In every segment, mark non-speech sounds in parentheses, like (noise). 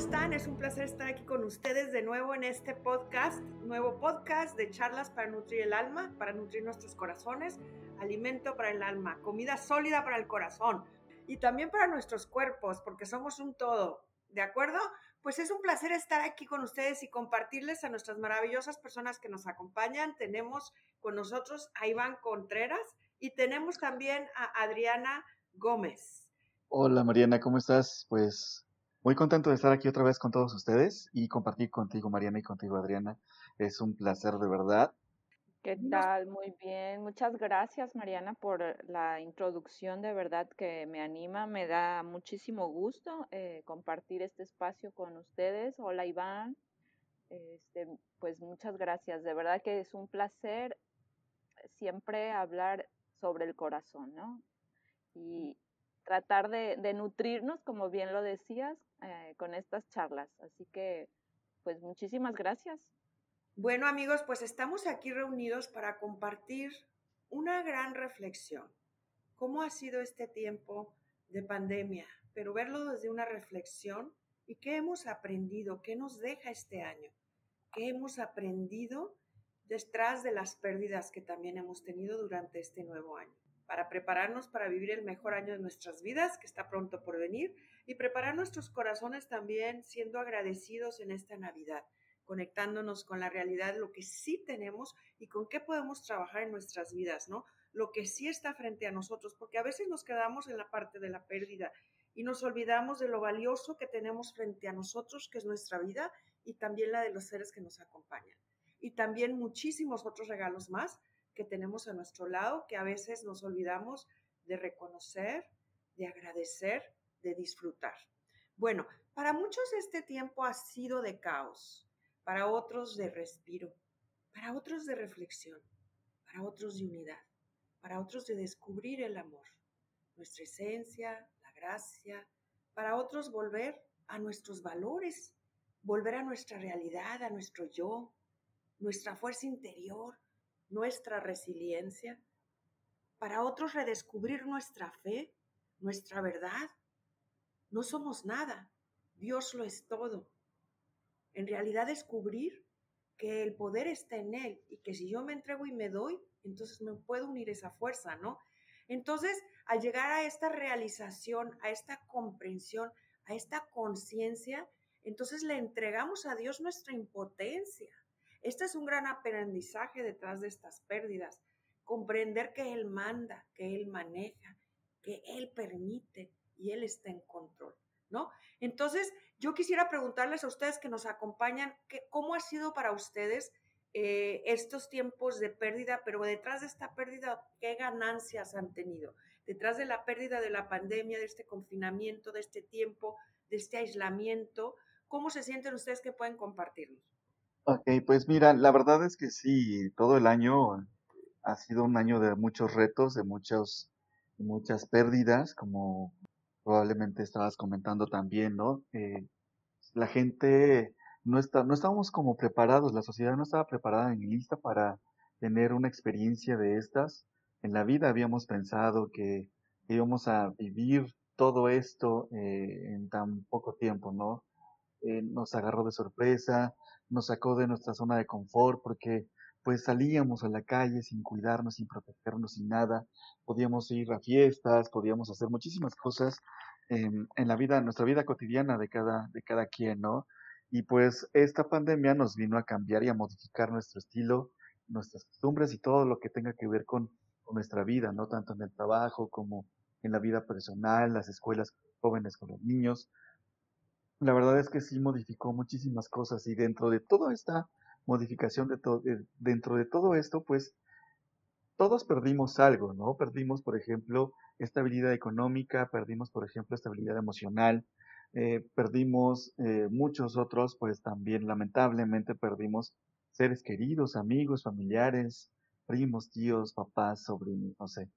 están? Es un placer estar aquí con ustedes de nuevo en este podcast, nuevo podcast de charlas para nutrir el alma, para nutrir nuestros corazones, alimento para el alma, comida sólida para el corazón y también para nuestros cuerpos, porque somos un todo. ¿De acuerdo? Pues es un placer estar aquí con ustedes y compartirles a nuestras maravillosas personas que nos acompañan. Tenemos con nosotros a Iván Contreras y tenemos también a Adriana Gómez. Hola Mariana, ¿cómo estás? Pues muy contento de estar aquí otra vez con todos ustedes y compartir contigo, Mariana, y contigo, Adriana. Es un placer de verdad. ¿Qué tal? Muy bien. Muchas gracias, Mariana, por la introducción. De verdad que me anima, me da muchísimo gusto eh, compartir este espacio con ustedes. Hola, Iván. Este, pues muchas gracias. De verdad que es un placer siempre hablar sobre el corazón, ¿no? Y, tratar de, nutrirnos, como bien lo decías, eh, con estas charlas. Así que, pues muchísimas gracias. Bueno amigos, pues estamos aquí reunidos para compartir una gran reflexión. ¿Cómo ha sido este tiempo de pandemia? Pero verlo desde una reflexión y qué hemos aprendido, qué nos deja este año, qué hemos aprendido detrás de las pérdidas que también hemos tenido durante este nuevo año para prepararnos para vivir el mejor año de nuestras vidas, que está pronto por venir, y preparar nuestros corazones también siendo agradecidos en esta Navidad, conectándonos con la realidad, lo que sí tenemos y con qué podemos trabajar en nuestras vidas, ¿no? Lo que sí está frente a nosotros, porque a veces nos quedamos en la parte de la pérdida y nos olvidamos de lo valioso que tenemos frente a nosotros, que es nuestra vida, y también la de los seres que nos acompañan. Y también muchísimos otros regalos más que tenemos a nuestro lado que a veces nos olvidamos de reconocer, de agradecer, de disfrutar. Bueno, para muchos este tiempo ha sido de caos, para otros de respiro, para otros de reflexión, para otros de unidad, para otros de descubrir el amor, nuestra esencia, la gracia, para otros volver a nuestros valores, volver a nuestra realidad, a nuestro yo, nuestra fuerza interior, nuestra resiliencia, para otros redescubrir nuestra fe, nuestra verdad. No somos nada, Dios lo es todo. En realidad descubrir que el poder está en Él y que si yo me entrego y me doy, entonces me puedo unir esa fuerza, ¿no? Entonces, al llegar a esta realización, a esta comprensión, a esta conciencia, entonces le entregamos a Dios nuestra impotencia. Este es un gran aprendizaje detrás de estas pérdidas. Comprender que Él manda, que Él maneja, que Él permite y Él está en control, ¿no? Entonces, yo quisiera preguntarles a ustedes que nos acompañan, ¿cómo ha sido para ustedes eh, estos tiempos de pérdida? Pero detrás de esta pérdida, ¿qué ganancias han tenido? Detrás de la pérdida de la pandemia, de este confinamiento, de este tiempo, de este aislamiento, ¿cómo se sienten ustedes que pueden compartirnos? Ok, pues mira, la verdad es que sí, todo el año ha sido un año de muchos retos, de muchos, muchas pérdidas, como probablemente estabas comentando también, ¿no? Eh, la gente no está, no estábamos como preparados, la sociedad no estaba preparada ni lista para tener una experiencia de estas. En la vida habíamos pensado que íbamos a vivir todo esto eh, en tan poco tiempo, ¿no? Eh, nos agarró de sorpresa, nos sacó de nuestra zona de confort porque pues salíamos a la calle sin cuidarnos, sin protegernos, sin nada, podíamos ir a fiestas, podíamos hacer muchísimas cosas en, en la vida, nuestra vida cotidiana de cada, de cada quien, ¿no? Y pues esta pandemia nos vino a cambiar y a modificar nuestro estilo, nuestras costumbres y todo lo que tenga que ver con, con nuestra vida, ¿no? Tanto en el trabajo como en la vida personal, las escuelas jóvenes con los niños, la verdad es que sí modificó muchísimas cosas y dentro de toda esta modificación, de todo dentro de todo esto, pues todos perdimos algo, ¿no? Perdimos, por ejemplo, estabilidad económica, perdimos, por ejemplo, estabilidad emocional, eh, perdimos eh, muchos otros, pues también lamentablemente perdimos seres queridos, amigos, familiares, primos, tíos, papás, sobrinos, no sé.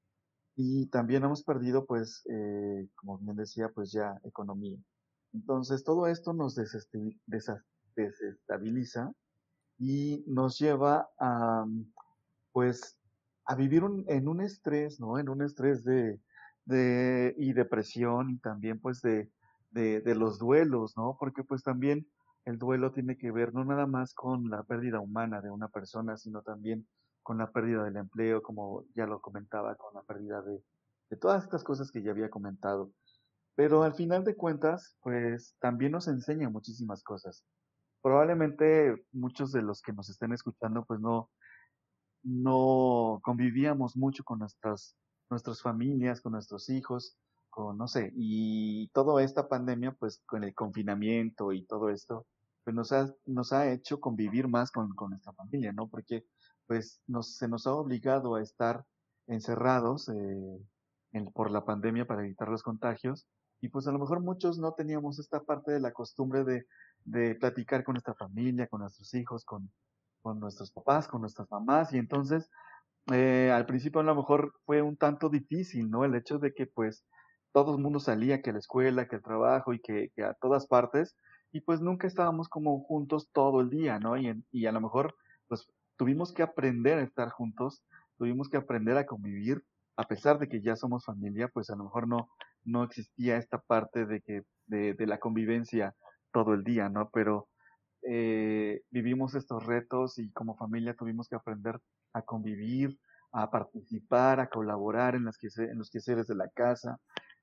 Y también hemos perdido, pues, eh, como bien decía, pues ya economía. Entonces todo esto nos desestabiliza y nos lleva a, pues, a vivir en un estrés, ¿no? En un estrés de, de, y depresión y también pues de, de, de los duelos, ¿no? Porque pues también el duelo tiene que ver no nada más con la pérdida humana de una persona, sino también con la pérdida del empleo, como ya lo comentaba, con la pérdida de, de todas estas cosas que ya había comentado. Pero al final de cuentas, pues también nos enseña muchísimas cosas. Probablemente muchos de los que nos estén escuchando, pues no, no convivíamos mucho con nuestras, nuestras familias, con nuestros hijos, con, no sé, y toda esta pandemia, pues con el confinamiento y todo esto, pues nos ha, nos ha hecho convivir más con, con nuestra familia, ¿no? Porque pues nos, se nos ha obligado a estar encerrados eh, por la pandemia para evitar los contagios y pues a lo mejor muchos no teníamos esta parte de la costumbre de, de platicar con nuestra familia, con nuestros hijos, con, con nuestros papás, con nuestras mamás y entonces eh, al principio a lo mejor fue un tanto difícil, ¿no? El hecho de que pues todo el mundo salía, que a la escuela, que al trabajo y que, que, a todas partes, y pues nunca estábamos como juntos todo el día, ¿no? Y, y a lo mejor pues tuvimos que aprender a estar juntos, tuvimos que aprender a convivir, a pesar de que ya somos familia, pues a lo mejor no, no existía esta parte de que, de, de la convivencia todo el día, ¿no? Pero eh, vivimos estos retos y como familia tuvimos que aprender a convivir, a participar, a colaborar en, las en los quehaceres de la casa,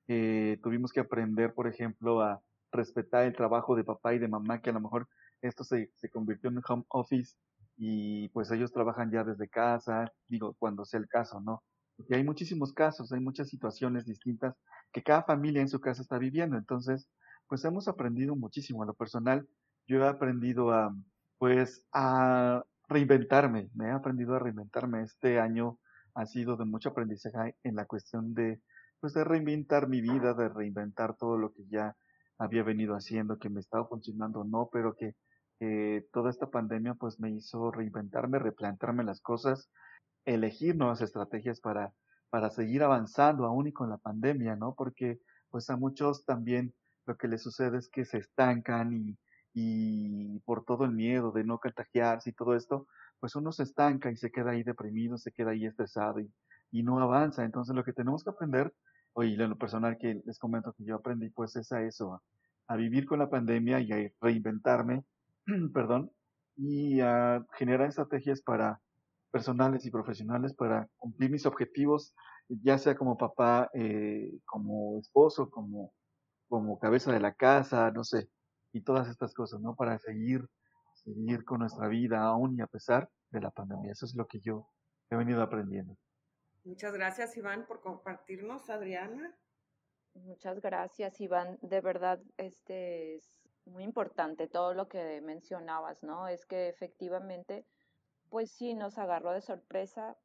eh, tuvimos que aprender, por ejemplo, a respetar el trabajo de papá y de mamá, que a lo mejor esto se, se convirtió en home office y pues ellos trabajan ya desde casa, digo, cuando sea el caso, ¿no? Porque hay muchísimos casos, hay muchas situaciones distintas que cada familia en su casa está viviendo. Entonces, pues hemos aprendido muchísimo. A lo personal, yo he aprendido a, pues, a reinventarme. Me he aprendido a reinventarme. Este año ha sido de mucho aprendizaje en la cuestión de pues de reinventar mi vida, de reinventar todo lo que ya había venido haciendo, que me estaba funcionando o no, pero que toda esta pandemia pues me hizo reinventarme, replantearme las cosas, elegir nuevas estrategias para, para seguir avanzando aún y con la pandemia, ¿no? Porque pues a muchos también lo que les sucede es que se estancan y, y por todo el miedo de no contagiarse y todo esto, pues uno se estanca y se queda ahí deprimido, se queda ahí estresado y, y no avanza. Entonces lo que tenemos que aprender Oye, lo personal que les comento que yo aprendí pues es a eso, a, vivir con la pandemia y a reinventarme, (clears throat) perdón, y a generar estrategias para personales y profesionales para cumplir mis objetivos, ya sea como papá, eh, como esposo, como, como cabeza de la casa, no sé, y todas estas cosas, ¿no? Para seguir, seguir con nuestra vida aún y a pesar de la pandemia. Eso es lo que yo he venido aprendiendo. Muchas gracias, Iván, por compartirnos, Adriana. Muchas gracias, Iván. De verdad, este es muy importante todo lo que mencionabas, ¿no? Es que efectivamente, pues sí, nos agarró de sorpresa.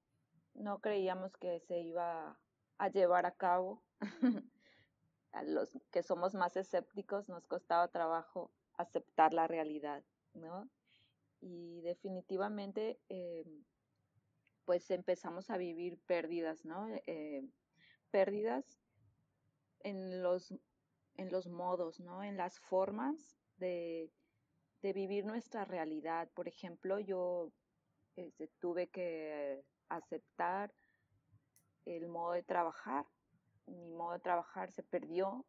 No creíamos que se iba a llevar a cabo. (laughs) los que somos más escépticos nos costaba trabajo aceptar la realidad, ¿no? Y definitivamente eh, pues empezamos a vivir pérdidas, ¿no? Eh, pérdidas en los, en los modos, ¿no? En las formas de, de vivir nuestra realidad. Por ejemplo, yo este, tuve que aceptar el modo de trabajar. Mi modo de trabajar se perdió.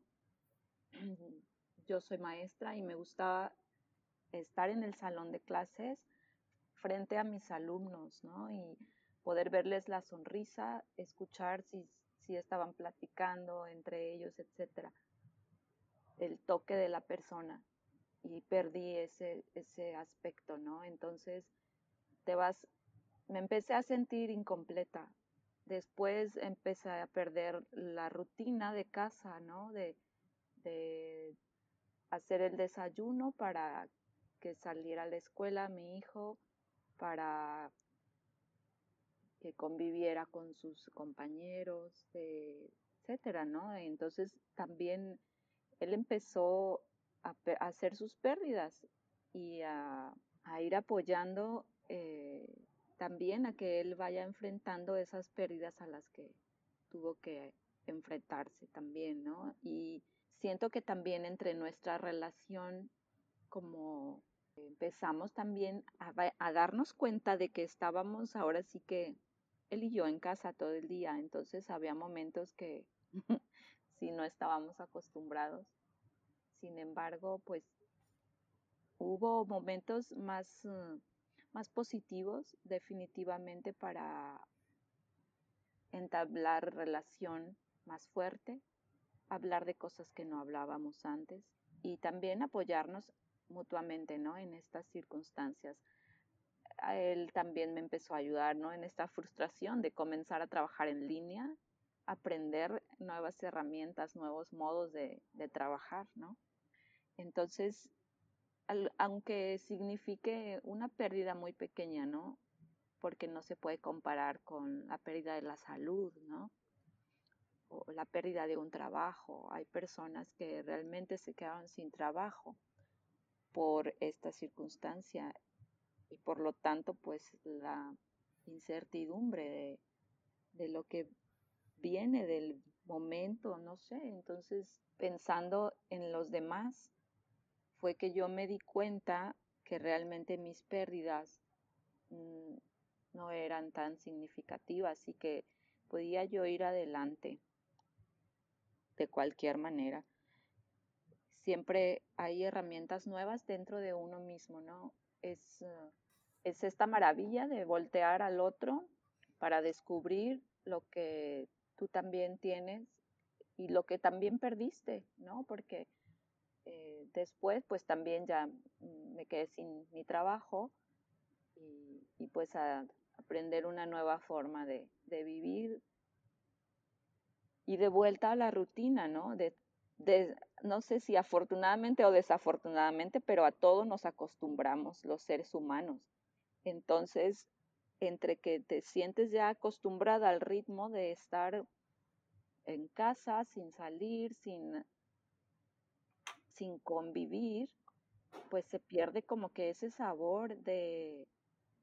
Yo soy maestra y me gustaba estar en el salón de clases frente a mis alumnos, ¿no? Y poder verles la sonrisa, escuchar si, si estaban platicando entre ellos, etcétera. El toque de la persona. Y perdí ese, ese aspecto, ¿no? Entonces, te vas, me empecé a sentir incompleta. Después empecé a perder la rutina de casa, ¿no? De, hacer el desayuno para que saliera a la escuela mi hijo, para que conviviera con sus compañeros, etcétera, ¿no? Entonces también él empezó a, hacer sus pérdidas y a, ir apoyando eh, también a que él vaya enfrentando esas pérdidas a las que tuvo que enfrentarse también, ¿no? Y siento que también entre nuestra relación como empezamos también a, darnos cuenta de que estábamos ahora sí que él y yo en casa todo el día, entonces había momentos que (laughs) si no estábamos acostumbrados, Sin embargo, pues hubo momentos más, uh, más positivos definitivamente para entablar relación más fuerte, hablar de cosas que no hablábamos antes y también apoyarnos mutuamente, ¿no? En estas circunstancias. Él también me empezó a ayudar, ¿no? En esta frustración de comenzar a trabajar en línea, aprender nuevas herramientas, nuevos modos de, de trabajar, ¿no? Entonces, aunque signifique una pérdida muy pequeña, ¿no? Porque no se puede comparar con la pérdida de la salud, ¿no? O la pérdida de un trabajo. Hay personas que realmente se quedaron sin trabajo por esta circunstancia y por lo tanto pues la incertidumbre de, de lo que viene del momento, no sé, entonces pensando en los demás fue que yo me di cuenta que realmente mis pérdidas mmm, no eran tan significativas y que podía yo ir adelante de cualquier manera siempre hay herramientas nuevas dentro de uno mismo, ¿no? Es, uh, es esta maravilla de voltear al otro para descubrir lo que tú también tienes y lo que también perdiste, ¿no? Porque eh, después, pues también ya me quedé sin mi trabajo y, pues a aprender una nueva forma de, vivir y de vuelta a la rutina, ¿no? No sé si afortunadamente o desafortunadamente, pero a todo nos acostumbramos los seres humanos. Entonces, entre que te sientes ya acostumbrada al ritmo de estar en casa, sin salir, sin, sin convivir, pues se pierde como que ese sabor de,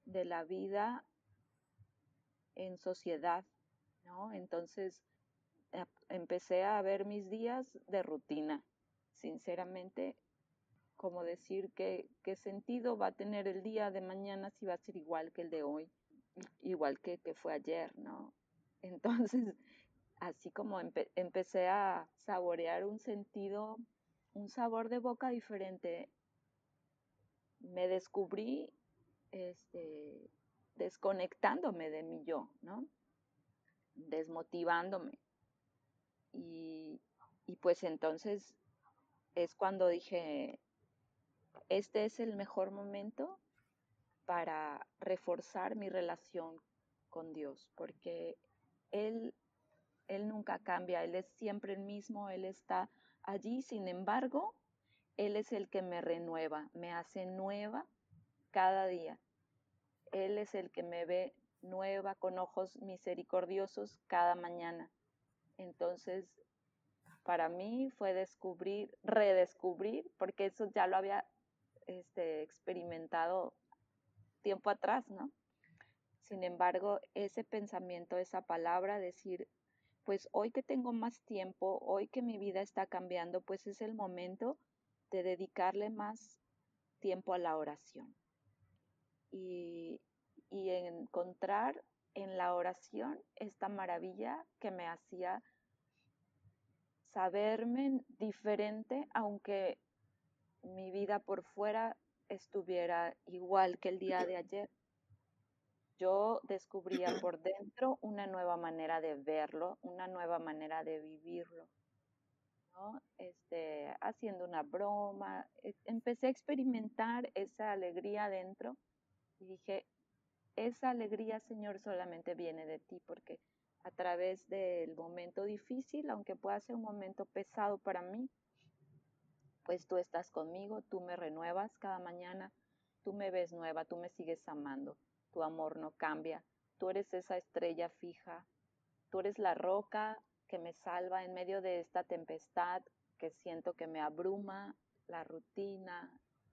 de la vida en sociedad, ¿no? Entonces, empecé a ver mis días de rutina. Sinceramente, como decir qué, qué sentido va a tener el día de mañana si va a ser igual que el de hoy, igual que, que fue ayer, ¿no? Entonces, (laughs) así como empe empecé a saborear un sentido, un sabor de boca diferente, me descubrí este, desconectándome de mi yo, ¿no? Desmotivándome. Y, y pues entonces es cuando dije, este es el mejor momento para reforzar mi relación con Dios, porque Él, Él nunca cambia, Él es siempre el mismo, Él está allí, sin embargo, Él es el que me renueva, me hace nueva cada día. Él es el que me ve nueva con ojos misericordiosos cada mañana. Entonces, para mí fue descubrir, redescubrir, porque eso ya lo había este, experimentado tiempo atrás, ¿no? Sin embargo, ese pensamiento, esa palabra, decir, pues hoy que tengo más tiempo, hoy que mi vida está cambiando, pues es el momento de dedicarle más tiempo a la oración. Y, y encontrar en la oración esta maravilla que me hacía saberme diferente, aunque mi vida por fuera estuviera igual que el día de ayer. Yo descubría por dentro una nueva manera de verlo, una nueva manera de vivirlo. ¿no? Este, haciendo una broma, e, empecé a experimentar esa alegría dentro y dije, esa alegría, Señor, solamente viene de ti, porque a través del momento difícil, aunque pueda ser un momento pesado para mí, pues tú estás conmigo, tú me renuevas cada mañana, tú me ves nueva, tú me sigues amando, tu amor no cambia, tú eres esa estrella fija, tú eres la roca que me salva en medio de esta tempestad que siento que me abruma, la rutina,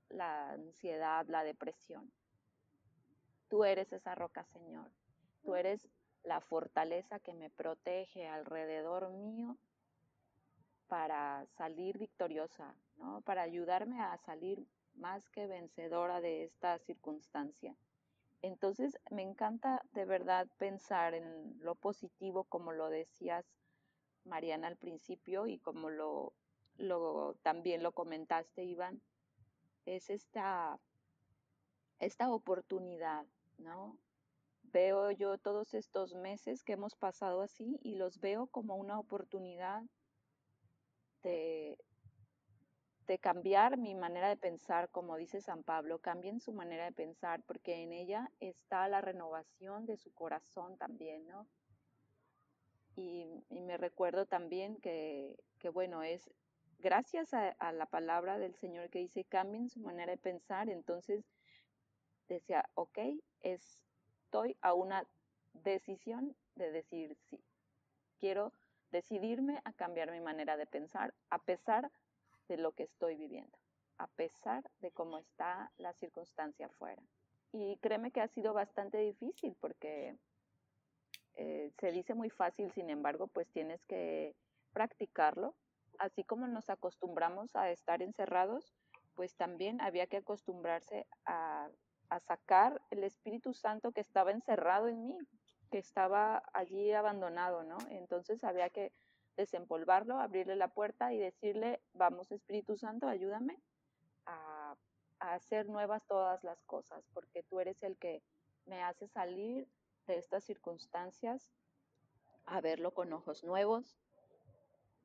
la ansiedad, la depresión. Tú eres esa roca, Señor. Tú eres la fortaleza que me protege alrededor mío para salir victoriosa, ¿no? Para ayudarme a salir más que vencedora de esta circunstancia. Entonces, me encanta de verdad pensar en lo positivo, como lo decías, Mariana, al principio, y como lo, también lo comentaste, Iván, es esta, esta oportunidad, ¿no? Veo yo todos estos meses que hemos pasado así y los veo como una oportunidad de, de cambiar mi manera de pensar, como dice San Pablo, cambien su manera de pensar, porque en ella está la renovación de su corazón también, ¿no? Y, me recuerdo también que, bueno, es gracias a, a, la palabra del Señor que dice, cambien su manera de pensar, entonces decía, ok, estoy a una decisión de decir sí. Quiero decidirme a cambiar mi manera de pensar, a pesar de lo que estoy viviendo, a pesar de cómo está la circunstancia afuera. Y créeme que ha sido bastante difícil porque eh, se dice muy fácil, sin embargo, pues tienes que practicarlo. Así como nos acostumbramos a estar encerrados, pues también había que acostumbrarse a, a sacar el Espíritu Santo que estaba encerrado en mí, que estaba allí abandonado, ¿no? Entonces había que desempolvarlo, abrirle la puerta y decirle, vamos Espíritu Santo, ayúdame a, hacer nuevas todas las cosas, porque tú eres el que me hace salir de estas circunstancias, a verlo con ojos nuevos,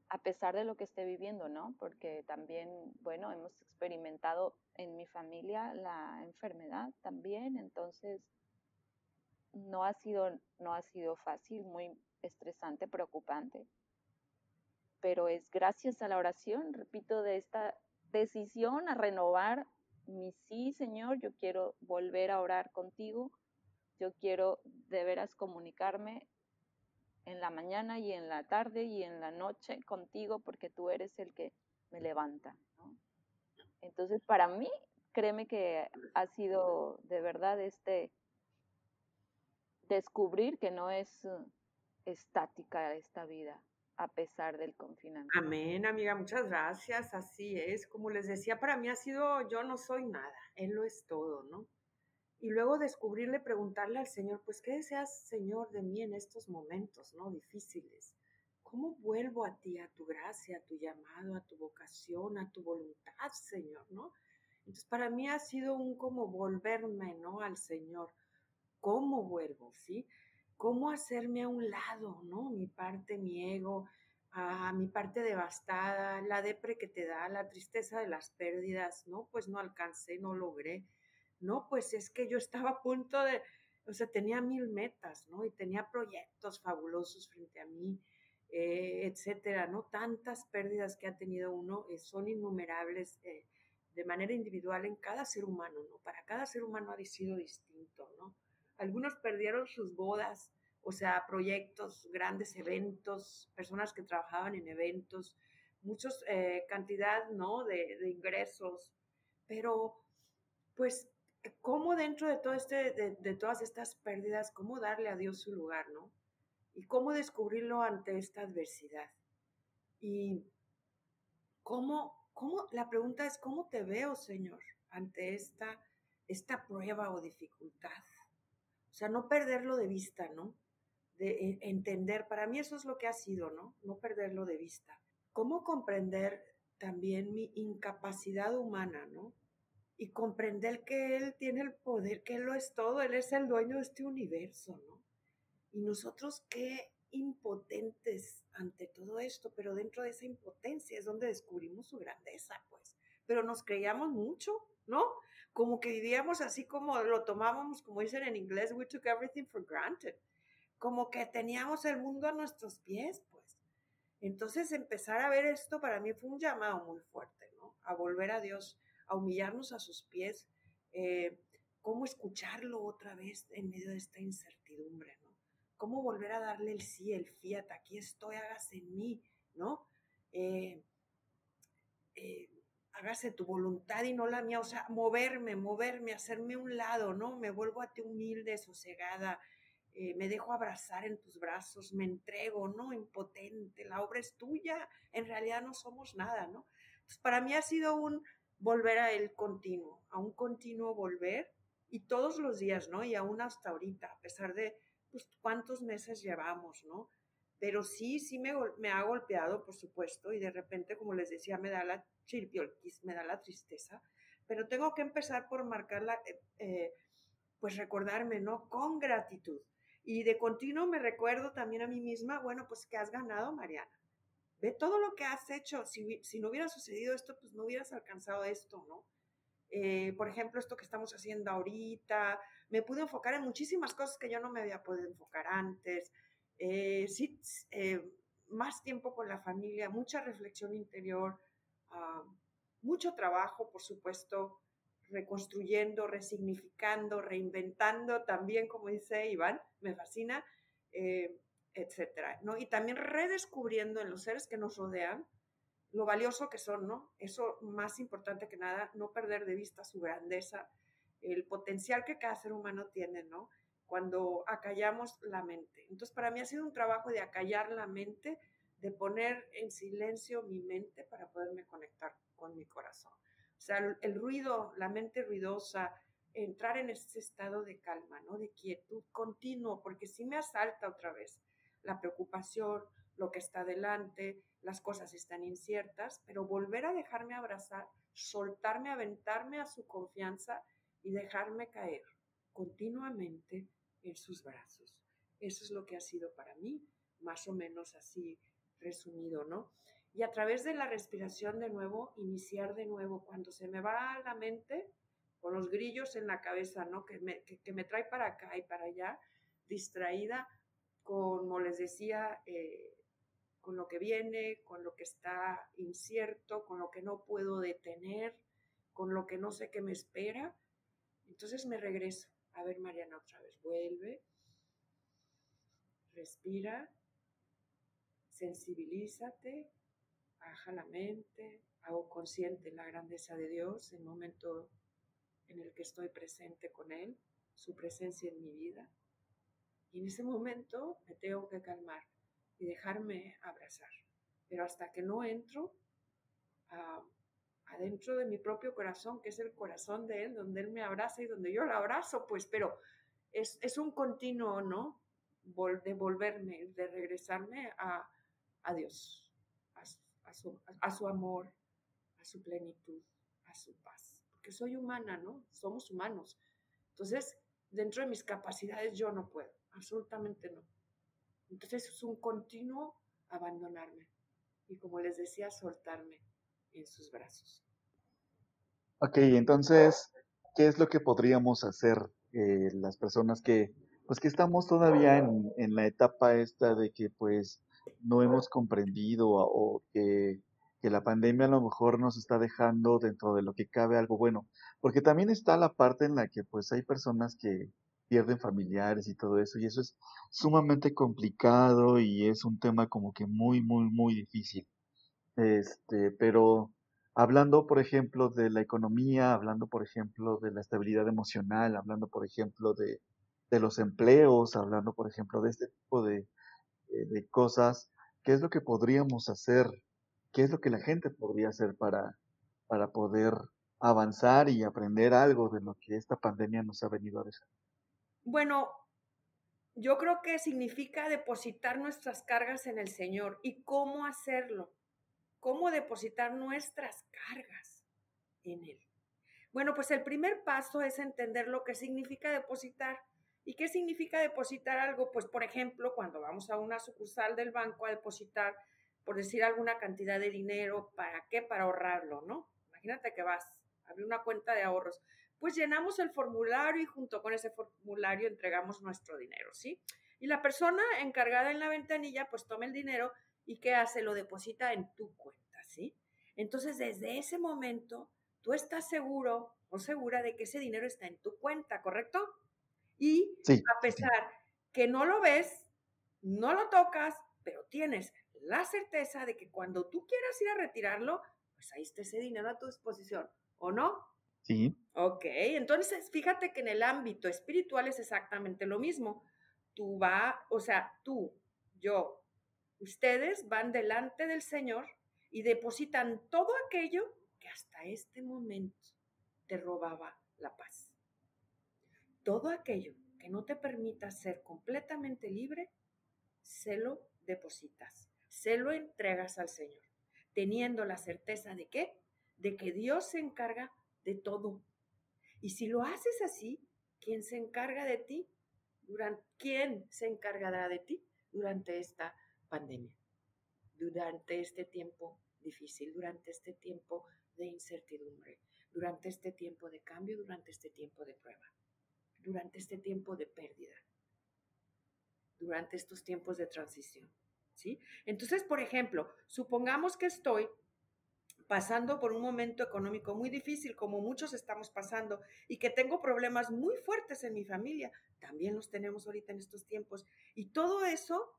a pesar de lo que esté viviendo, ¿no? Porque también, bueno, hemos experimentado en mi familia la enfermedad también, entonces no ha sido, no ha sido fácil, muy estresante, preocupante pero es gracias a la oración, repito, de esta decisión a renovar mi sí, Señor, yo quiero volver a orar contigo, yo quiero de veras comunicarme en la mañana y en la tarde y en la noche contigo porque tú eres el que me levanta. Entonces, para mí, créeme que ha sido de verdad este descubrir que no es uh, estática esta vida, a pesar del confinamiento. Amén, amiga, muchas gracias. Así es, como les decía, para mí ha sido yo no soy nada, Él lo es todo, ¿no? Y luego descubrirle, preguntarle al Señor, pues, ¿qué deseas, Señor, de mí en estos momentos, ¿no? Difíciles. ¿Cómo vuelvo a ti, a tu gracia, a tu llamado, a tu vocación, a tu voluntad, Señor, ¿no? Entonces, para mí ha sido un como volverme, ¿no? Al Señor. ¿Cómo vuelvo, sí? Cómo hacerme a un lado, ¿no? Mi parte, mi ego, a mi parte devastada, la depre que te da, la tristeza de las pérdidas, ¿no? Pues no alcancé, no logré. No, pues es que yo estaba a punto de, o sea, tenía mil metas, ¿no? Y tenía proyectos fabulosos frente a mí, eh, etcétera, ¿no? Tantas pérdidas que ha tenido uno, eh, son innumerables eh, de manera individual en cada ser humano, ¿no? Para cada ser humano ha sido distinto, ¿no? Algunos perdieron sus bodas, o sea, proyectos, grandes eventos, personas que trabajaban en eventos, muchos eh, cantidad, ¿no? De, ingresos, pero pues, ¿cómo dentro de todo este, de, todas estas pérdidas, cómo darle a Dios su lugar, ¿no? Y cómo descubrirlo ante esta adversidad. Y cómo, cómo, la pregunta es, ¿cómo te veo, Señor, ante esta, esta prueba o dificultad? O sea, no perderlo de vista, ¿no? De eh, entender, para mí eso es lo que ha sido, ¿no? No perderlo de vista. ¿Cómo comprender también mi incapacidad humana, ¿no? Y comprender que Él tiene el poder, que Él lo es todo, Él es el dueño de este universo, ¿no? Y nosotros qué impotentes ante todo esto, pero dentro de esa impotencia es donde descubrimos su grandeza, pues. Pero nos creíamos mucho, ¿no? Como que vivíamos así como lo tomábamos, como dicen en inglés, we took everything for granted, como que teníamos el mundo a nuestros pies, pues. Entonces empezar a ver esto para mí fue un llamado muy fuerte, ¿no? A volver a Dios, a humillarnos a sus pies, eh, cómo escucharlo otra vez en medio de esta incertidumbre, ¿no? Cómo volver a darle el sí, el fiat, aquí estoy, hágase en mí, ¿no? eh, eh hágase tu voluntad y no la mía, o sea, moverme, moverme, hacerme un lado, ¿no? Me vuelvo a ti humilde, sosegada, eh, me dejo abrazar en tus brazos, me entrego, ¿no? Impotente, la obra es tuya, en realidad no somos nada, ¿no? Para mí ha sido un volver a él continuo, a un continuo volver y todos los días, ¿no? Y aún hasta ahorita, a pesar de, pues, cuántos meses llevamos, ¿no? pero sí, sí me, me ha golpeado, por supuesto, y de repente, como les decía, me da la chirpiolquis, me da la tristeza, pero tengo que empezar por marcarla, eh, eh, pues recordarme, ¿no? Con gratitud. Y de continuo me recuerdo también a mí misma, bueno, pues que has ganado, Mariana. Ve todo lo que has hecho. Si, si no hubiera sucedido esto, pues no hubieras alcanzado esto, ¿no? Eh, por ejemplo, esto que estamos haciendo ahorita, me pude enfocar en muchísimas cosas que yo no me había podido enfocar antes. Sí, más tiempo con la familia, mucha reflexión interior, ah, mucho trabajo, por supuesto, reconstruyendo, resignificando, reinventando también, como dice Iván, me fascina, etcétera, ¿no? Y también redescubriendo en los seres que nos rodean lo valioso que son, ¿no? Eso más importante que nada, no perder de vista su grandeza, el potencial que cada ser humano tiene, ¿no? Cuando acallamos la mente. Entonces, para mí ha sido un trabajo de acallar la mente, de poner en silencio mi mente para poderme conectar con mi corazón. O sea, el, ruido, la mente ruidosa, entrar en ese estado de calma, ¿no? De quietud continuo, porque si me asalta otra vez la preocupación, lo que está delante, las cosas están inciertas, pero volver a dejarme abrazar, soltarme, aventarme a su confianza y dejarme caer continuamente en sus brazos. Eso es lo que ha sido para mí, más o menos así resumido, ¿no? Y a través de la respiración de nuevo, iniciar de nuevo, cuando se me va la mente, con los grillos en la cabeza, ¿no? Que me, que, me trae para acá y para allá, distraída, como les decía, eh, con lo que viene, con lo que está incierto, con lo que no puedo detener, con lo que no sé qué me espera. Entonces me regreso. A ver, Mariana, otra vez. Vuelve. Respira. Sensibilízate. Baja la mente. Hago consciente la grandeza de Dios, el momento en el que estoy presente con Él, su presencia en mi vida. Y en ese momento me tengo que calmar y dejarme abrazar. Pero hasta que no entro adentro de mi propio corazón, que es el corazón de Él, donde Él me abraza y donde yo lo abrazo, pues, pero es, es un continuo, ¿no? de volverme, de regresarme a, a Dios, a, su, amor, a su plenitud, a su paz. Porque soy humana, ¿no? Somos humanos. Entonces, dentro de mis capacidades yo no puedo, absolutamente no. Entonces es un continuo abandonarme y como les decía, soltarme en sus brazos. Ok, entonces, ¿qué es lo que podríamos hacer eh, las personas que, pues que estamos todavía en, en, la etapa esta de que pues no hemos comprendido o, que, la pandemia a lo mejor nos está dejando dentro de lo que cabe algo bueno? Porque también está la parte en la que pues hay personas que, pierden familiares y todo eso, y eso es sumamente complicado y es un tema como que muy, muy, muy difícil. Este, pero hablando, por ejemplo, de la economía, hablando, por ejemplo, de la estabilidad emocional, hablando, por ejemplo, de, de los empleos, hablando, por ejemplo, de este tipo de, de cosas, ¿qué es lo que podríamos hacer? ¿Qué es lo que la gente podría hacer para, para poder avanzar y aprender algo de lo que esta pandemia nos ha venido a dejar? Bueno, yo creo que significa depositar nuestras cargas en el Señor. ¿Y cómo hacerlo? ¿Cómo depositar nuestras cargas en Él? Bueno, pues el primer paso es entender lo que significa depositar. ¿Y qué significa depositar algo? Pues, por ejemplo, cuando vamos a una sucursal del banco a depositar, por decir alguna cantidad de dinero, ¿para qué? Para ahorrarlo, ¿no? Imagínate que vas a abrir una cuenta de ahorros pues llenamos el formulario y junto con ese formulario entregamos nuestro dinero, ¿sí? Y la persona encargada en la ventanilla pues toma el dinero y ¿qué hace? Lo deposita en tu cuenta, ¿sí? Entonces desde ese momento tú estás seguro o segura de que ese dinero está en tu cuenta, ¿correcto? Y a pesar que no lo ves, no lo tocas, pero tienes la certeza de que cuando tú quieras ir a retirarlo, pues ahí está ese dinero a tu disposición, ¿o no? Sí. Ok, entonces fíjate que en el ámbito espiritual es exactamente lo mismo. Tú va, o sea, tú, yo, ustedes van delante del Señor y depositan todo aquello que hasta este momento te robaba la paz. Todo aquello que no te permita ser completamente libre, se lo depositas, se lo entregas al Señor, teniendo la certeza de qué? De que Dios se encarga de todo. Y si lo haces así, ¿quién se encarga de ti? Durante, ¿Quién se encargará de ti durante esta pandemia? Durante este tiempo difícil, durante este tiempo de incertidumbre, durante este tiempo de cambio, durante este tiempo de prueba, durante este tiempo de pérdida, durante estos tiempos de transición. ¿sí? Entonces, por ejemplo, supongamos que estoy pasando por un momento económico muy difícil, como muchos estamos pasando, y que tengo problemas muy fuertes en mi familia, también los tenemos ahorita en estos tiempos, y todo eso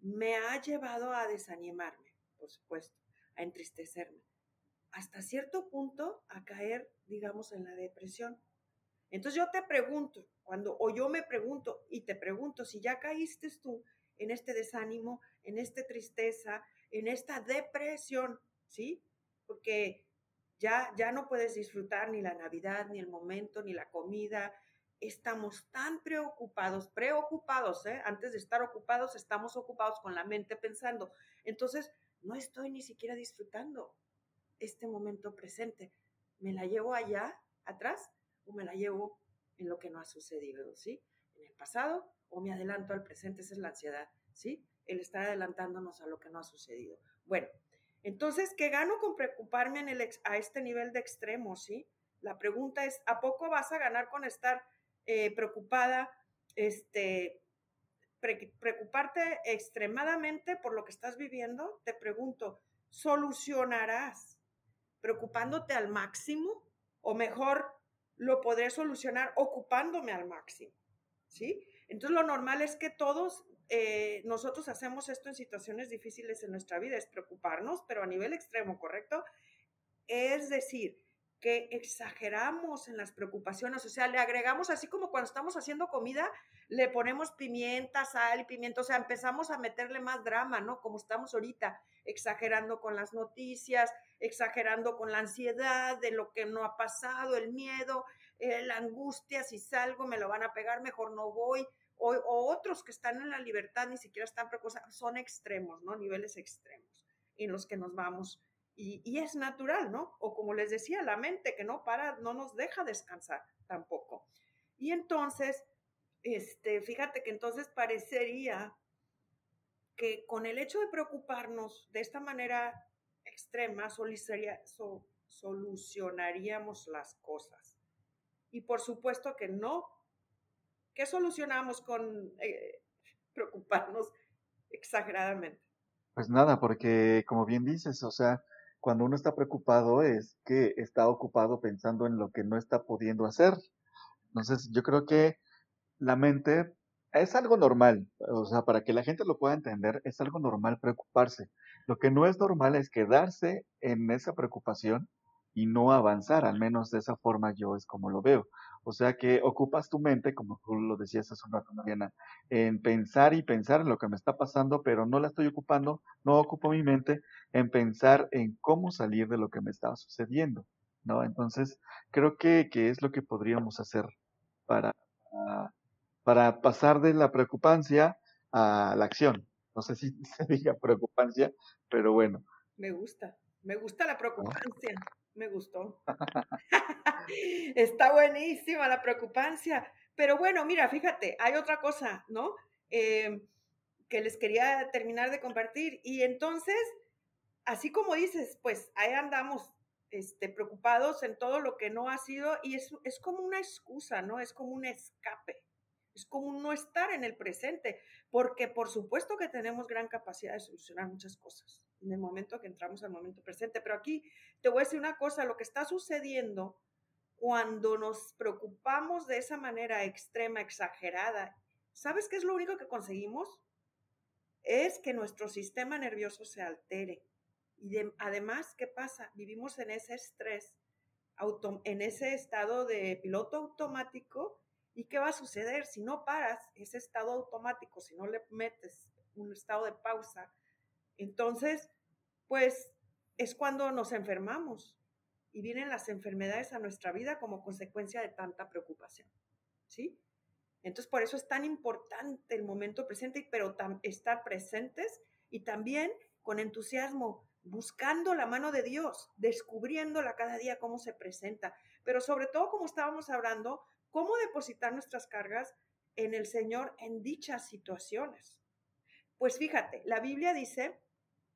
me ha llevado a desanimarme, por supuesto, a entristecerme, hasta cierto punto a caer, digamos, en la depresión. Entonces yo te pregunto, cuando, o yo me pregunto y te pregunto, si ya caíste tú en este desánimo, en esta tristeza, en esta depresión, ¿sí? Porque ya, ya no puedes disfrutar ni la Navidad, ni el momento, ni la comida. Estamos tan preocupados, preocupados, ¿eh? Antes de estar ocupados, estamos ocupados con la mente pensando. Entonces, no estoy ni siquiera disfrutando este momento presente. ¿Me la llevo allá, atrás, o me la llevo en lo que no ha sucedido, ¿sí? En el pasado o me adelanto al presente, esa es la ansiedad, ¿sí? El estar adelantándonos a lo que no ha sucedido. Bueno, entonces, ¿qué gano con preocuparme en el a este nivel de extremo, ¿sí? La pregunta es, ¿a poco vas a ganar con estar eh, preocupada, este, preocuparte extremadamente por lo que estás viviendo? Te pregunto, ¿solucionarás preocupándote al máximo? O mejor, lo podré solucionar ocupándome al máximo, ¿sí? Entonces, lo normal es que todos eh, nosotros hacemos esto en situaciones difíciles en nuestra vida, es preocuparnos, pero a nivel extremo, ¿correcto? Es decir, que exageramos en las preocupaciones, o sea, le agregamos así como cuando estamos haciendo comida, le ponemos pimienta, sal y pimiento, o sea, empezamos a meterle más drama, ¿no? Como estamos ahorita, exagerando con las noticias, exagerando con la ansiedad de lo que no ha pasado, el miedo, eh, la angustia, si salgo me lo van a pegar, mejor no voy, o, otros que están en la libertad ni siquiera están preocupados, son extremos, ¿no? Niveles extremos en los que nos vamos y, es natural, ¿no? O como les decía, la mente que no para, no nos deja descansar tampoco. Y entonces, este, fíjate que entonces parecería que con el hecho de preocuparnos de esta manera extrema, solucionaríamos las cosas. Y por supuesto que no. ¿Qué solucionamos con eh, preocuparnos exageradamente? Pues nada, porque como bien dices, o sea, cuando uno está preocupado es que está ocupado pensando en lo que no está pudiendo hacer. Entonces, yo creo que la mente es algo normal, o sea, para que la gente lo pueda entender, es algo normal preocuparse. Lo que no es normal es quedarse en esa preocupación y no avanzar, al menos de esa forma yo es como lo veo. O sea que ocupas tu mente, como tú lo decías hace un rato, Mariana, en pensar y pensar en lo que me está pasando, pero no la estoy ocupando, no ocupo mi mente en pensar en cómo salir de lo que me está sucediendo, ¿no? Entonces, creo que, que es lo que podríamos hacer para, para pasar de la preocupancia a la acción. No sé si (laughs) se diga preocupancia, pero bueno. Me gusta, me gusta la preocupancia me gustó. (laughs) Está buenísima la preocupancia. Pero bueno, mira, fíjate, hay otra cosa, ¿no? Eh, que les quería terminar de compartir. Y entonces, así como dices, pues ahí andamos este, preocupados en todo lo que no ha sido y es, es como una excusa, ¿no? Es como un escape. Es como no estar en el presente, porque por supuesto que tenemos gran capacidad de solucionar muchas cosas en el momento que entramos al momento presente. Pero aquí te voy a decir una cosa, lo que está sucediendo cuando nos preocupamos de esa manera extrema, exagerada, ¿sabes qué es lo único que conseguimos? Es que nuestro sistema nervioso se altere. Y además, ¿qué pasa? Vivimos en ese estrés, en ese estado de piloto automático. ¿Y qué va a suceder si no paras ese estado automático, si no le metes un estado de pausa? Entonces, pues es cuando nos enfermamos y vienen las enfermedades a nuestra vida como consecuencia de tanta preocupación. ¿Sí? Entonces, por eso es tan importante el momento presente, pero estar presentes y también con entusiasmo, buscando la mano de Dios, descubriéndola cada día cómo se presenta, pero sobre todo, como estábamos hablando, cómo depositar nuestras cargas en el Señor en dichas situaciones. Pues fíjate, la Biblia dice,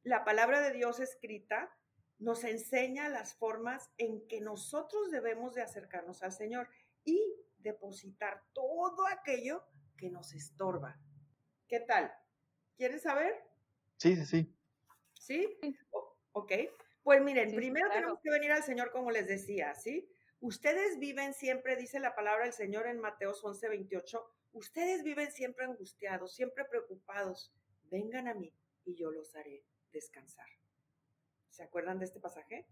la palabra de Dios escrita nos enseña las formas en que nosotros debemos de acercarnos al Señor y depositar todo aquello que nos estorba. ¿Qué tal? ¿Quieres saber? Sí, sí, sí. ¿Sí? ok. Pues miren, primero tenemos que venir al Señor como les decía, ¿sí? Ustedes viven siempre, dice la palabra del Señor en Mateos 11, 28, ustedes viven siempre angustiados, siempre preocupados. Vengan a mí y yo los haré descansar. ¿Se acuerdan de este pasaje?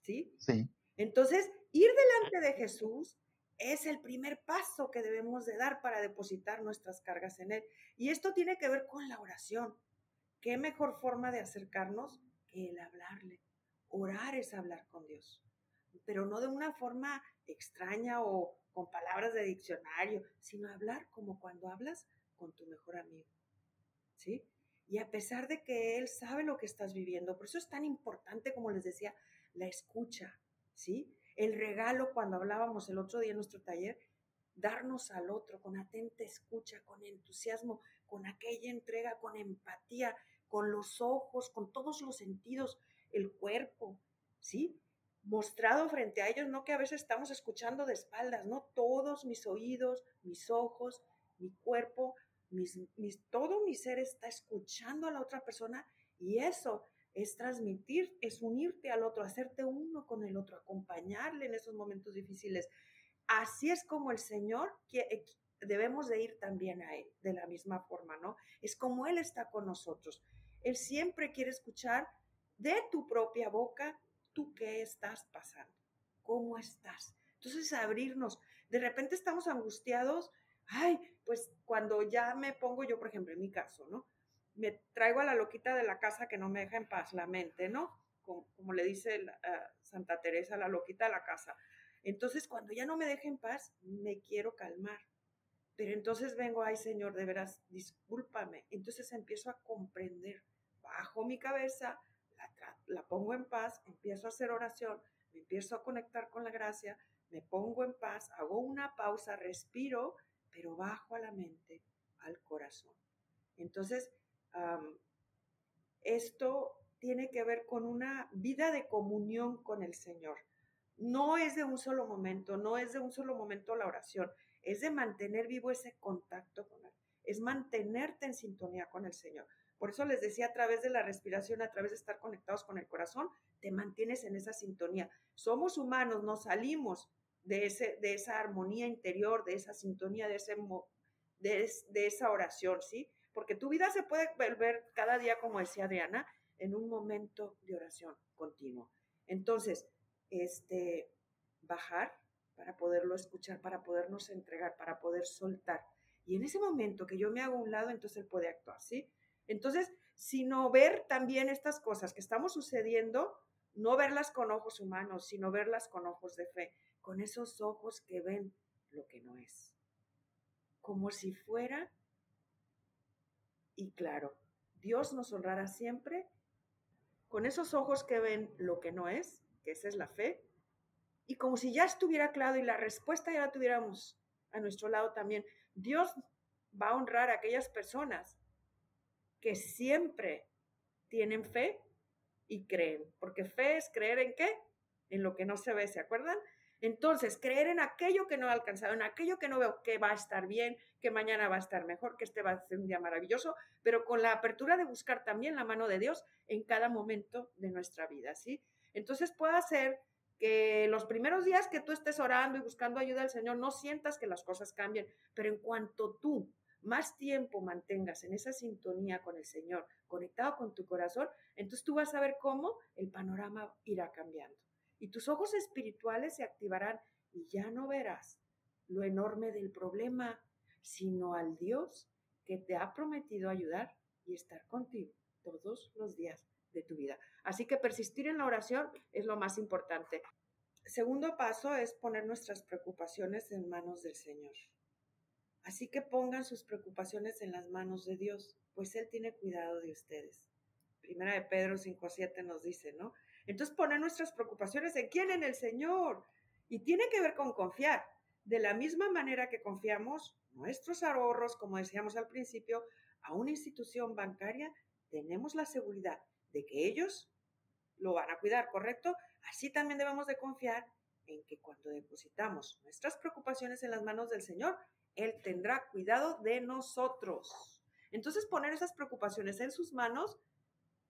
¿Sí? Sí. Entonces, ir delante de Jesús es el primer paso que debemos de dar para depositar nuestras cargas en Él. Y esto tiene que ver con la oración. ¿Qué mejor forma de acercarnos que el hablarle? Orar es hablar con Dios, pero no de una forma extraña o con palabras de diccionario, sino hablar como cuando hablas con tu mejor amigo. ¿Sí? Y a pesar de que Él sabe lo que estás viviendo, por eso es tan importante, como les decía, la escucha, ¿sí? El regalo, cuando hablábamos el otro día en nuestro taller, darnos al otro con atenta escucha, con entusiasmo, con aquella entrega, con empatía, con los ojos, con todos los sentidos, el cuerpo, ¿sí? Mostrado frente a ellos, no que a veces estamos escuchando de espaldas, no todos mis oídos, mis ojos, mi cuerpo todo mi ser está escuchando a la otra persona y eso es transmitir, es unirte al otro, hacerte uno con el otro, acompañarle en esos momentos difíciles. Así es como el Señor que debemos de ir también a Él, de la misma forma, ¿no? Es como Él está con nosotros. Él siempre quiere escuchar de tu propia boca, tú qué estás pasando, cómo estás. Entonces, abrirnos. De repente estamos angustiados ay, pues cuando ya me pongo yo, por ejemplo, en mi caso, ¿no? Me traigo a la loquita de la casa que no me deja en paz la mente, ¿no? Como, le dice Santa Teresa, la loquita de la casa. Entonces, cuando ya no me deja en paz, me quiero calmar. Pero entonces vengo, ay Señor, de veras, discúlpame. Entonces empiezo a comprender, bajo mi cabeza, la, la pongo en paz, empiezo a hacer oración, me empiezo a conectar con la gracia, me pongo en paz, hago una pausa, respiro pero bajo a la mente, al corazón. Entonces, esto tiene que ver con una vida de comunión con el Señor. No es de un solo momento, no es de un solo momento la oración, es de mantener vivo ese contacto con Él, es mantenerte en sintonía con el Señor. Por eso les decía, a través de la respiración, a través de estar conectados con el corazón, te mantienes en esa sintonía. Somos humanos, nos salimos de, ese, de esa armonía interior, de esa sintonía, de, ese, de, de esa oración, ¿sí? Porque tu vida se puede volver cada día, como decía Adriana, en un momento de oración continuo. Entonces, este, bajar para poderlo escuchar, para podernos entregar, para poder soltar. Y en ese momento que yo me hago un lado, entonces él puede actuar, ¿sí? Entonces, sino ver también estas cosas que estamos sucediendo, no verlas con ojos humanos, sino verlas con ojos de fe con esos ojos que ven lo que no es. Como si fuera, y claro, Dios nos honrará siempre con esos ojos que ven lo que no es, que esa es la fe, y como si ya estuviera claro y la respuesta ya la tuviéramos a nuestro lado también. Dios va a honrar a aquellas personas que siempre tienen fe y creen, porque fe es creer en qué? En lo que no se ve, ¿se acuerdan? Entonces, creer en aquello que no he alcanzado, en aquello que no veo que va a estar bien, que mañana va a estar mejor, que este va a ser un día maravilloso, pero con la apertura de buscar también la mano de Dios en cada momento de nuestra vida, ¿sí? Entonces puede ser que los primeros días que tú estés orando y buscando ayuda del Señor no sientas que las cosas cambien, pero en cuanto tú más tiempo mantengas en esa sintonía con el Señor, conectado con tu corazón, entonces tú vas a ver cómo el panorama irá cambiando y tus ojos espirituales se activarán y ya no verás lo enorme del problema, sino al Dios que te ha prometido ayudar y estar contigo todos los días de tu vida. Así que persistir en la oración es lo más importante. Segundo paso es poner nuestras preocupaciones en manos del Señor. Así que pongan sus preocupaciones en las manos de Dios, pues Él tiene cuidado de ustedes. Primera de Pedro 5.7 nos dice, ¿no? Entonces poner nuestras preocupaciones en quién, en el Señor. Y tiene que ver con confiar. De la misma manera que confiamos nuestros ahorros, como decíamos al principio, a una institución bancaria, tenemos la seguridad de que ellos lo van a cuidar, ¿correcto? Así también debemos de confiar en que cuando depositamos nuestras preocupaciones en las manos del Señor, Él tendrá cuidado de nosotros. Entonces poner esas preocupaciones en sus manos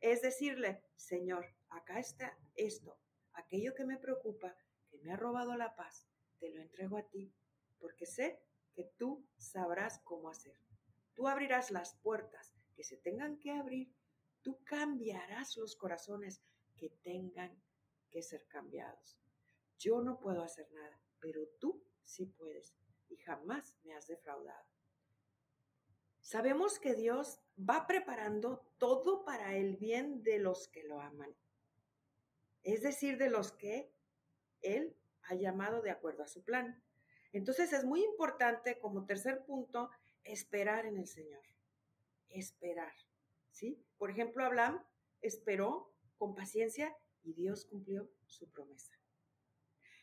es decirle, Señor, acá está esto, aquello que me preocupa, que me ha robado la paz, te lo entrego a ti, porque sé que tú sabrás cómo hacer. Tú abrirás las puertas que se tengan que abrir, tú cambiarás los corazones que tengan que ser cambiados. Yo no puedo hacer nada, pero tú sí puedes y jamás me has defraudado. Sabemos que Dios va preparando todo para el bien de los que lo aman, es decir, de los que Él ha llamado de acuerdo a su plan. Entonces es muy importante, como tercer punto, esperar en el Señor. Esperar. ¿Sí? Por ejemplo, Abraham esperó con paciencia y Dios cumplió su promesa.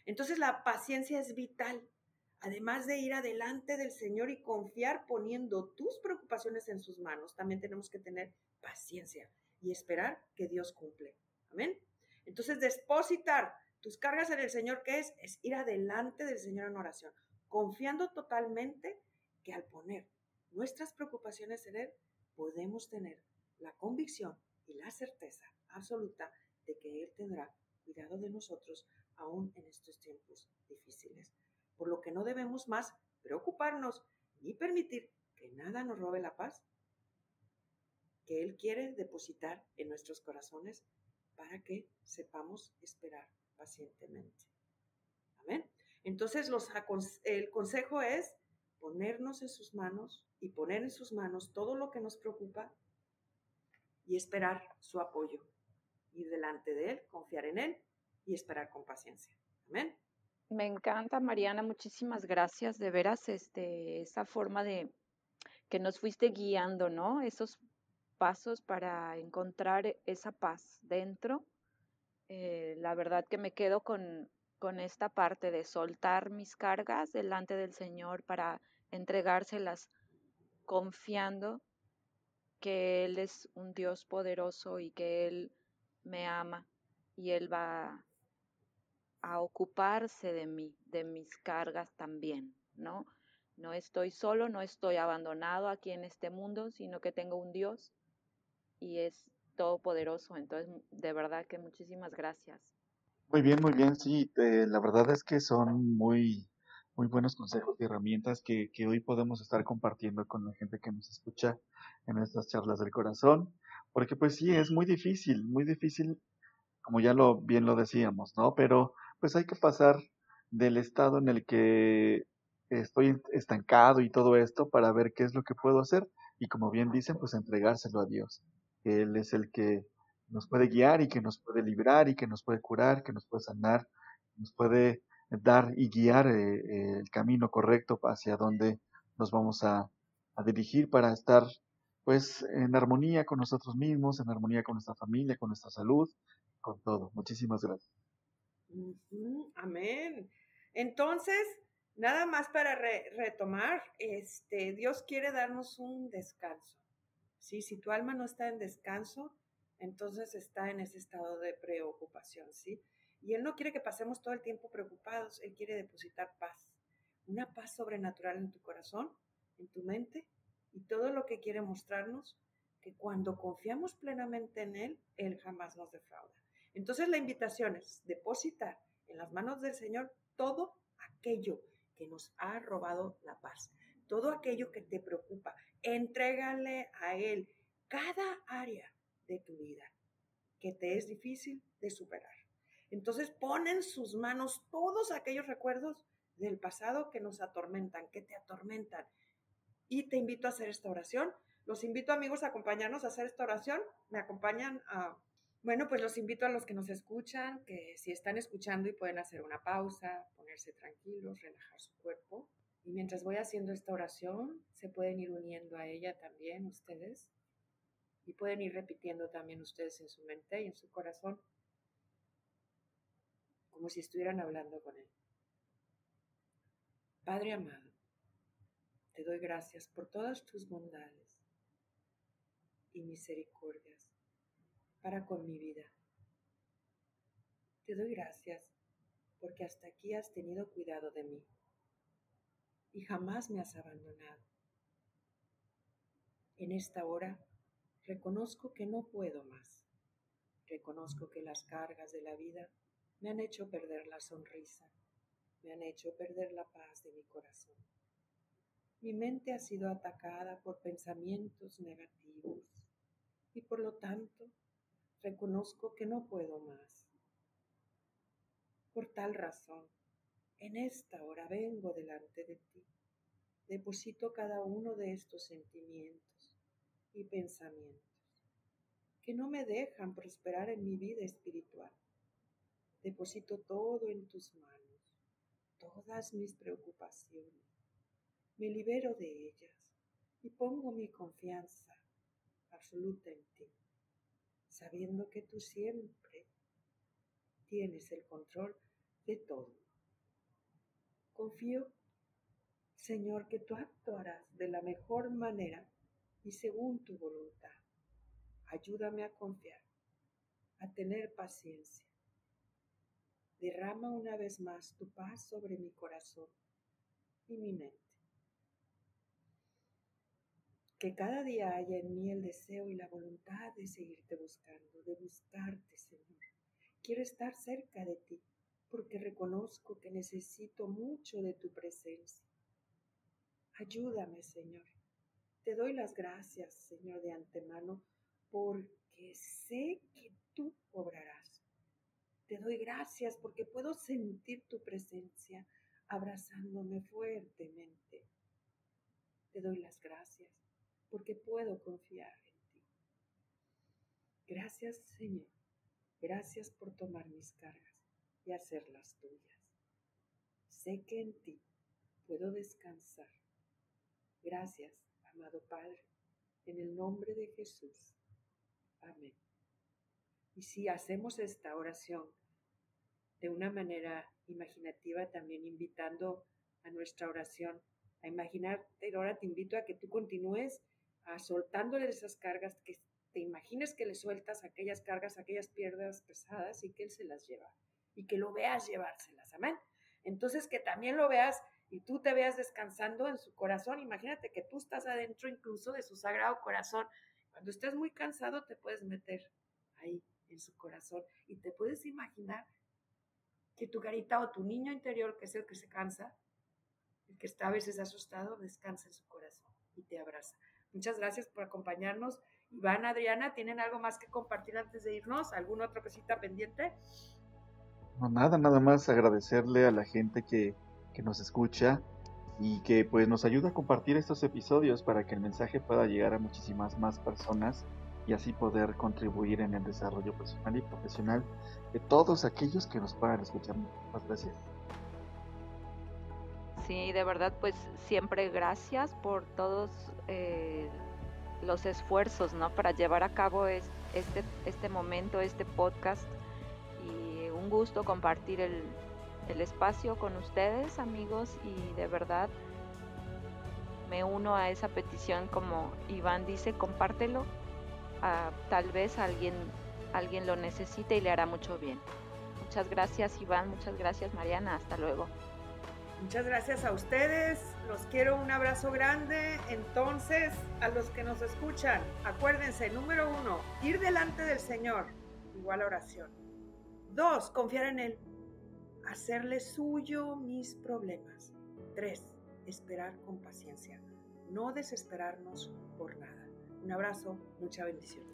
Entonces la paciencia es vital. Además de ir adelante del Señor y confiar poniendo tus preocupaciones en sus manos, también tenemos que tener paciencia y esperar que Dios cumple. Amén. Entonces, depositar tus cargas en el Señor, ¿qué es? Es ir adelante del Señor en oración, confiando totalmente que al poner nuestras preocupaciones en Él, podemos tener la convicción y la certeza absoluta de que Él tendrá cuidado de nosotros aún en estos tiempos difíciles. Por lo que no debemos más preocuparnos ni permitir que nada nos robe la paz que Él quiere depositar en nuestros corazones para que sepamos esperar pacientemente. Amén. Entonces el consejo es ponernos en sus manos y poner en sus manos todo lo que nos preocupa y esperar su apoyo. Ir delante de Él, confiar en Él y esperar con paciencia. Amén. Me encanta, Mariana, muchísimas gracias. De veras, este, esa forma de que nos fuiste guiando, ¿no? Esos pasos para encontrar esa paz dentro. Eh, la verdad que me quedo con, con esta parte de soltar mis cargas delante del Señor para entregárselas confiando que Él es un Dios poderoso y que Él me ama y Él va a ocuparse de mí, de mis cargas también, ¿no? No estoy solo, no estoy abandonado aquí en este mundo, sino que tengo un Dios y es todopoderoso. Entonces, de verdad que muchísimas gracias. Muy bien, muy bien, sí, eh, la verdad es que son muy, muy buenos consejos y herramientas que, que hoy podemos estar compartiendo con la gente que nos escucha en estas charlas del corazón, porque pues sí, es muy difícil, muy difícil, como ya lo bien lo decíamos, ¿no? Pero pues hay que pasar del estado en el que estoy estancado y todo esto para ver qué es lo que puedo hacer y como bien dicen, pues entregárselo a Dios. Él es el que nos puede guiar y que nos puede librar y que nos puede curar, que nos puede sanar, nos puede dar y guiar eh, el camino correcto hacia donde nos vamos a, a dirigir para estar pues en armonía con nosotros mismos, en armonía con nuestra familia, con nuestra salud, con todo. Muchísimas gracias. Amén. Entonces, nada más para retomar, este, Dios quiere darnos un descanso. ¿Sí? Si tu alma no está en descanso, entonces está en ese estado de preocupación, ¿sí? Y Él no quiere que pasemos todo el tiempo preocupados, Él quiere depositar paz, una paz sobrenatural en tu corazón, en tu mente, y todo lo que quiere mostrarnos, que cuando confiamos plenamente en Él, Él jamás nos defrauda. Entonces la invitación es depositar en las manos del Señor todo aquello que nos ha robado la paz, todo aquello que te preocupa. Entrégale a Él cada área de tu vida que te es difícil de superar. Entonces pon en sus manos todos aquellos recuerdos del pasado que nos atormentan, que te atormentan. Y te invito a hacer esta oración. Los invito amigos a acompañarnos a hacer esta oración. Me acompañan a bueno, pues los invito a los que nos escuchan, que si están escuchando y pueden hacer una pausa, ponerse tranquilos, relajar su cuerpo Y mientras voy haciendo esta oración, se pueden ir uniendo a ella también ustedes. Y pueden ir repitiendo también ustedes en su mente y en su corazón, como si estuvieran hablando con Él. Padre amado, te doy gracias por todas tus bondades y misericordias para con mi vida. Te doy gracias porque hasta aquí has tenido cuidado de mí y jamás me has abandonado. En esta hora reconozco que no puedo más. Reconozco que las cargas de la vida me han hecho perder la sonrisa, me han hecho perder la paz de mi corazón. Mi mente ha sido atacada por pensamientos negativos y por lo tanto reconozco que no puedo más. Por tal razón, en esta hora vengo delante de ti. Deposito cada uno de estos sentimientos y pensamientos que no me dejan prosperar en mi vida espiritual. Deposito todo en tus manos, todas mis preocupaciones. Me libero de ellas y pongo mi confianza absoluta en ti, sabiendo que tú siempre tienes el control de todo. Confío, Señor, que tú actuarás de la mejor manera y según tu voluntad. Ayúdame a confiar, a tener paciencia. Derrama una vez más tu paz sobre mi corazón y mi mente. Que cada día haya en mí el deseo y la voluntad de seguirte buscando, de buscarte, Señor. Quiero estar cerca de ti porque reconozco que necesito mucho de tu presencia. Ayúdame, Señor. Te doy las gracias, Señor, de antemano, porque sé que tú obrarás. Te doy gracias porque puedo sentir tu presencia abrazándome fuertemente. Te doy las gracias porque puedo confiar en ti. Gracias, Señor. Gracias por tomar mis cargas y hacerlas tuyas. Sé que en ti puedo descansar. Gracias, amado Padre, en el nombre de Jesús. Amén. Y si hacemos esta oración de una manera imaginativa, también invitando a nuestra oración a imaginar, ahora te invito a que tú continúes a soltándole esas cargas, que te imagines que le sueltas aquellas cargas, aquellas pierdas pesadas y que Él se las lleva y que lo veas llevárselas, amén. Entonces que también lo veas y tú te veas descansando en su corazón. Imagínate que tú estás adentro incluso de su sagrado corazón. Cuando estés muy cansado te puedes meter ahí en su corazón y te puedes imaginar que tu carita o tu niño interior, que es el que se cansa, el que está a veces asustado, descansa en su corazón y te abraza. Muchas gracias por acompañarnos. Iván, Adriana, ¿tienen algo más que compartir antes de irnos? ¿Alguna otra cosita pendiente? No, nada, nada más agradecerle a la gente que, que nos escucha y que pues nos ayuda a compartir estos episodios para que el mensaje pueda llegar a muchísimas más personas y así poder contribuir en el desarrollo personal y profesional de todos aquellos que nos puedan escuchar. Muchas gracias. Sí, de verdad, pues siempre gracias por todos eh, los esfuerzos, ¿no? Para llevar a cabo este, este momento, este podcast gusto compartir el, espacio con ustedes, amigos, y de verdad me uno a esa petición como Iván dice, compártelo. tal vez alguien, alguien lo necesite y le hará mucho bien. Muchas gracias Iván, muchas gracias Mariana, hasta luego. Muchas gracias a ustedes, los quiero un abrazo grande. Entonces, a los que nos escuchan, acuérdense, número uno, ir delante del Señor, igual oración. Dos, confiar en Él. Hacerle suyo mis problemas. Tres, esperar con paciencia. No desesperarnos por nada. Un abrazo, mucha bendición.